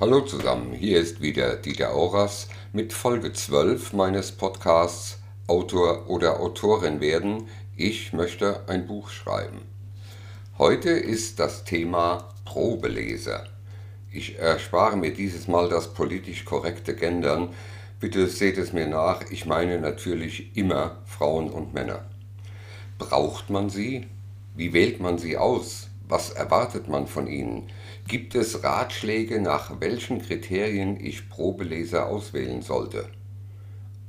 Hallo zusammen, hier ist wieder Dieter Auras mit Folge 12 meines Podcasts Autor oder Autorin werden. Ich möchte ein Buch schreiben. Heute ist das Thema Probeleser. Ich erspare mir dieses Mal das politisch korrekte Gendern. Bitte seht es mir nach, ich meine natürlich immer Frauen und Männer. Braucht man sie? Wie wählt man sie aus? Was erwartet man von ihnen? Gibt es Ratschläge, nach welchen Kriterien ich Probeleser auswählen sollte?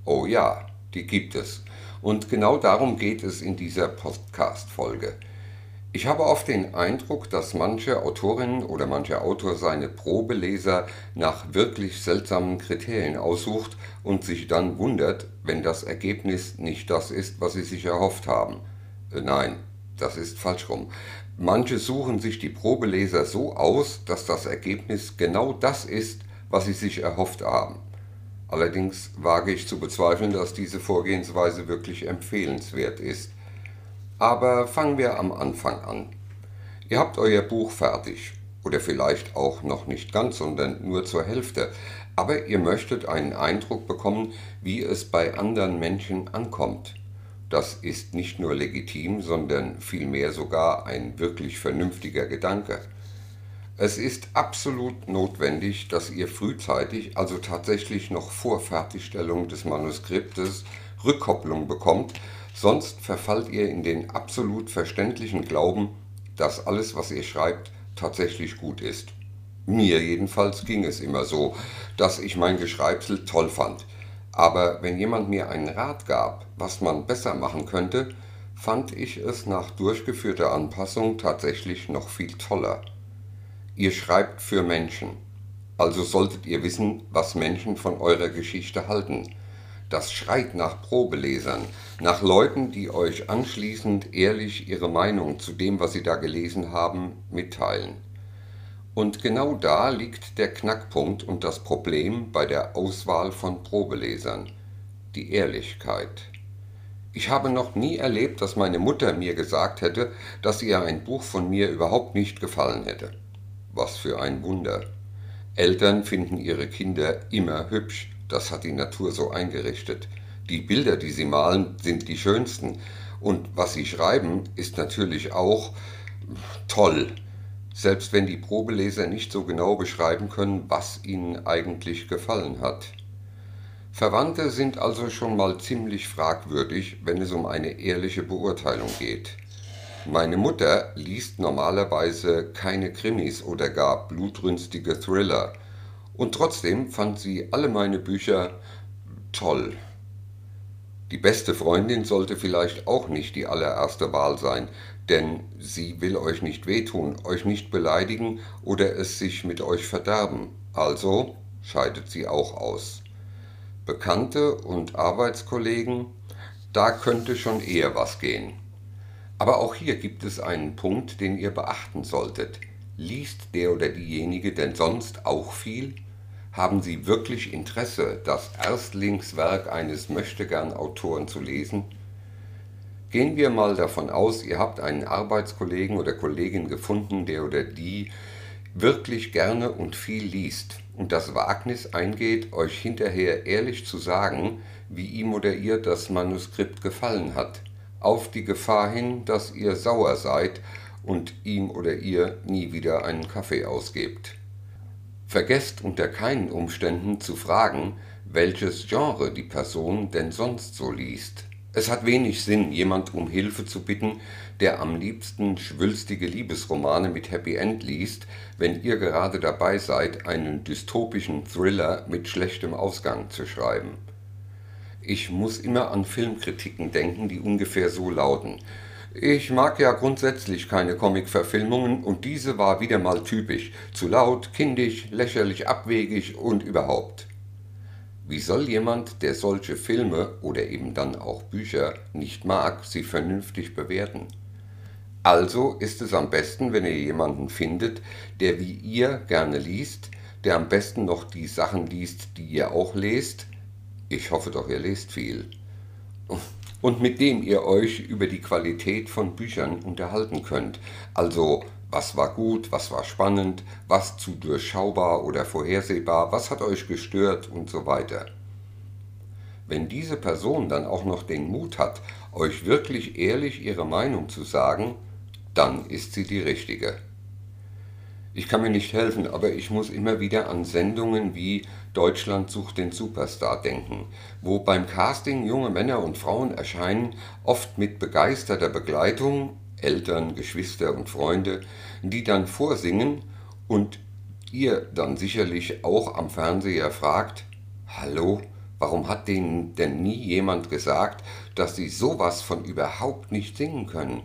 Oh ja, die gibt es. Und genau darum geht es in dieser Podcast-Folge. Ich habe oft den Eindruck, dass manche Autorinnen oder mancher Autor seine Probeleser nach wirklich seltsamen Kriterien aussucht und sich dann wundert, wenn das Ergebnis nicht das ist, was sie sich erhofft haben. Äh, nein, das ist falsch rum. Manche suchen sich die Probeleser so aus, dass das Ergebnis genau das ist, was sie sich erhofft haben. Allerdings wage ich zu bezweifeln, dass diese Vorgehensweise wirklich empfehlenswert ist. Aber fangen wir am Anfang an. Ihr habt euer Buch fertig. Oder vielleicht auch noch nicht ganz, sondern nur zur Hälfte. Aber ihr möchtet einen Eindruck bekommen, wie es bei anderen Menschen ankommt. Das ist nicht nur legitim, sondern vielmehr sogar ein wirklich vernünftiger Gedanke. Es ist absolut notwendig, dass ihr frühzeitig, also tatsächlich noch vor Fertigstellung des Manuskriptes, Rückkopplung bekommt, Sonst verfallt ihr in den absolut verständlichen Glauben, dass alles, was ihr schreibt, tatsächlich gut ist. Mir jedenfalls ging es immer so, dass ich mein Geschreibsel toll fand. Aber wenn jemand mir einen Rat gab, was man besser machen könnte, fand ich es nach durchgeführter Anpassung tatsächlich noch viel toller. Ihr schreibt für Menschen, also solltet ihr wissen, was Menschen von eurer Geschichte halten. Das schreit nach Probelesern, nach Leuten, die euch anschließend ehrlich ihre Meinung zu dem, was sie da gelesen haben, mitteilen. Und genau da liegt der Knackpunkt und das Problem bei der Auswahl von Probelesern, die Ehrlichkeit. Ich habe noch nie erlebt, dass meine Mutter mir gesagt hätte, dass ihr ein Buch von mir überhaupt nicht gefallen hätte. Was für ein Wunder. Eltern finden ihre Kinder immer hübsch, das hat die Natur so eingerichtet. Die Bilder, die sie malen, sind die schönsten. Und was sie schreiben, ist natürlich auch toll. Selbst wenn die Probeleser nicht so genau beschreiben können, was ihnen eigentlich gefallen hat. Verwandte sind also schon mal ziemlich fragwürdig, wenn es um eine ehrliche Beurteilung geht. Meine Mutter liest normalerweise keine Krimis oder gar blutrünstige Thriller. Und trotzdem fand sie alle meine Bücher toll. Die beste Freundin sollte vielleicht auch nicht die allererste Wahl sein, denn sie will euch nicht wehtun, euch nicht beleidigen oder es sich mit euch verderben. Also scheidet sie auch aus. Bekannte und Arbeitskollegen, da könnte schon eher was gehen. Aber auch hier gibt es einen Punkt, den ihr beachten solltet. Liest der oder diejenige denn sonst auch viel? Haben Sie wirklich Interesse, das Erstlingswerk eines Möchtegern-Autoren zu lesen? Gehen wir mal davon aus, ihr habt einen Arbeitskollegen oder Kollegin gefunden, der oder die wirklich gerne und viel liest und das Wagnis eingeht, euch hinterher ehrlich zu sagen, wie ihm oder ihr das Manuskript gefallen hat, auf die Gefahr hin, dass ihr sauer seid und ihm oder ihr nie wieder einen Kaffee ausgebt. Vergesst unter keinen Umständen zu fragen, welches Genre die Person denn sonst so liest. Es hat wenig Sinn, jemand um Hilfe zu bitten, der am liebsten schwülstige Liebesromane mit Happy End liest, wenn ihr gerade dabei seid, einen dystopischen Thriller mit schlechtem Ausgang zu schreiben. Ich muss immer an Filmkritiken denken, die ungefähr so lauten. Ich mag ja grundsätzlich keine Comic-Verfilmungen und diese war wieder mal typisch. Zu laut, kindisch, lächerlich abwegig und überhaupt. Wie soll jemand, der solche Filme oder eben dann auch Bücher nicht mag, sie vernünftig bewerten? Also ist es am besten, wenn ihr jemanden findet, der wie ihr gerne liest, der am besten noch die Sachen liest, die ihr auch lest. Ich hoffe doch, ihr lest viel und mit dem ihr euch über die Qualität von Büchern unterhalten könnt. Also was war gut, was war spannend, was zu durchschaubar oder vorhersehbar, was hat euch gestört und so weiter. Wenn diese Person dann auch noch den Mut hat, euch wirklich ehrlich ihre Meinung zu sagen, dann ist sie die richtige. Ich kann mir nicht helfen, aber ich muss immer wieder an Sendungen wie Deutschland sucht den Superstar denken, wo beim Casting junge Männer und Frauen erscheinen, oft mit begeisterter Begleitung, Eltern, Geschwister und Freunde, die dann vorsingen und ihr dann sicherlich auch am Fernseher fragt, Hallo, warum hat denen denn nie jemand gesagt, dass sie sowas von überhaupt nicht singen können?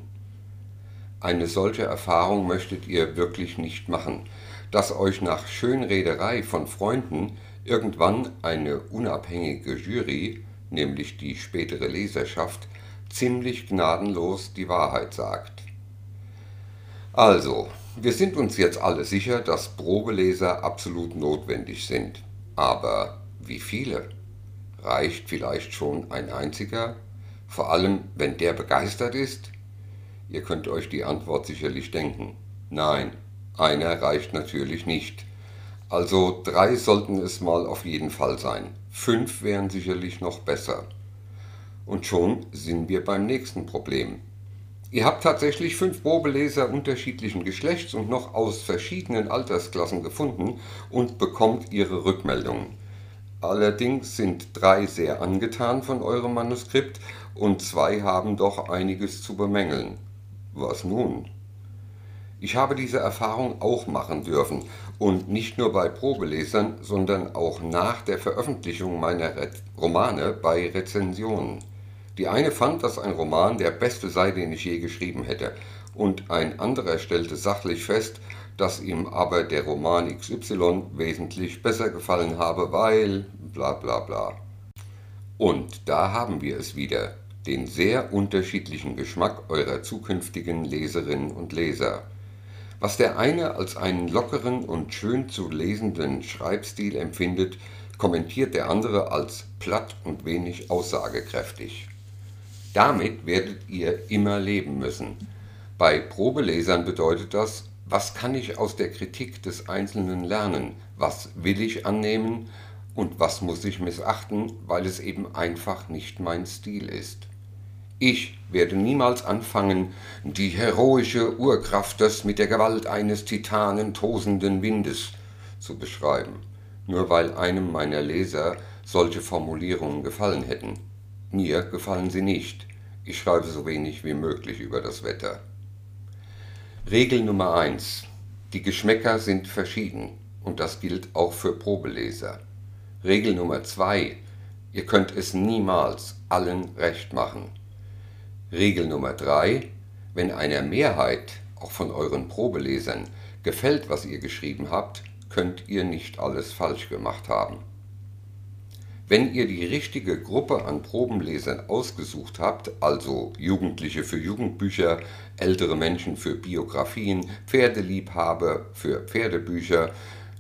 Eine solche Erfahrung möchtet ihr wirklich nicht machen, dass euch nach Schönrederei von Freunden irgendwann eine unabhängige Jury, nämlich die spätere Leserschaft, ziemlich gnadenlos die Wahrheit sagt. Also, wir sind uns jetzt alle sicher, dass Probeleser absolut notwendig sind. Aber wie viele? Reicht vielleicht schon ein einziger? Vor allem, wenn der begeistert ist? Ihr könnt euch die Antwort sicherlich denken. Nein, einer reicht natürlich nicht. Also drei sollten es mal auf jeden Fall sein. Fünf wären sicherlich noch besser. Und schon sind wir beim nächsten Problem. Ihr habt tatsächlich fünf Probeleser unterschiedlichen Geschlechts und noch aus verschiedenen Altersklassen gefunden und bekommt ihre Rückmeldungen. Allerdings sind drei sehr angetan von eurem Manuskript und zwei haben doch einiges zu bemängeln. Was nun? Ich habe diese Erfahrung auch machen dürfen und nicht nur bei Probelesern, sondern auch nach der Veröffentlichung meiner Romane bei Rezensionen. Die eine fand, dass ein Roman der beste sei, den ich je geschrieben hätte, und ein anderer stellte sachlich fest, dass ihm aber der Roman XY wesentlich besser gefallen habe, weil bla bla bla. Und da haben wir es wieder den sehr unterschiedlichen Geschmack eurer zukünftigen Leserinnen und Leser. Was der eine als einen lockeren und schön zu lesenden Schreibstil empfindet, kommentiert der andere als platt und wenig aussagekräftig. Damit werdet ihr immer leben müssen. Bei Probelesern bedeutet das, was kann ich aus der Kritik des Einzelnen lernen, was will ich annehmen und was muss ich missachten, weil es eben einfach nicht mein Stil ist. Ich werde niemals anfangen, die heroische Urkraft des mit der Gewalt eines Titanen tosenden Windes zu beschreiben, nur weil einem meiner Leser solche Formulierungen gefallen hätten. Mir gefallen sie nicht. Ich schreibe so wenig wie möglich über das Wetter. Regel Nummer 1. Die Geschmäcker sind verschieden und das gilt auch für Probeleser. Regel Nummer 2. Ihr könnt es niemals allen recht machen. Regel Nummer 3. Wenn einer Mehrheit, auch von euren Probelesern, gefällt, was ihr geschrieben habt, könnt ihr nicht alles falsch gemacht haben. Wenn ihr die richtige Gruppe an Probenlesern ausgesucht habt, also Jugendliche für Jugendbücher, ältere Menschen für Biografien, Pferdeliebhaber für Pferdebücher,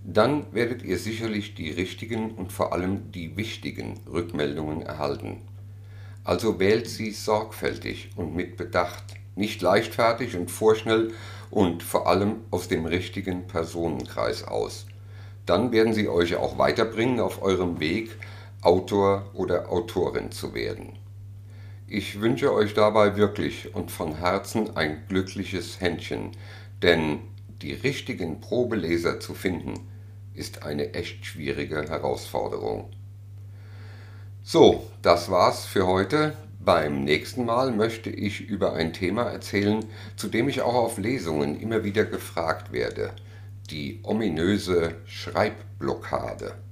dann werdet ihr sicherlich die richtigen und vor allem die wichtigen Rückmeldungen erhalten. Also wählt sie sorgfältig und mit Bedacht, nicht leichtfertig und vorschnell und vor allem aus dem richtigen Personenkreis aus. Dann werden sie euch auch weiterbringen auf eurem Weg, Autor oder Autorin zu werden. Ich wünsche euch dabei wirklich und von Herzen ein glückliches Händchen, denn die richtigen Probeleser zu finden, ist eine echt schwierige Herausforderung. So, das war's für heute. Beim nächsten Mal möchte ich über ein Thema erzählen, zu dem ich auch auf Lesungen immer wieder gefragt werde. Die ominöse Schreibblockade.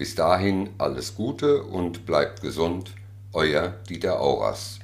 Bis dahin alles Gute und bleibt gesund. Euer Dieter Auras.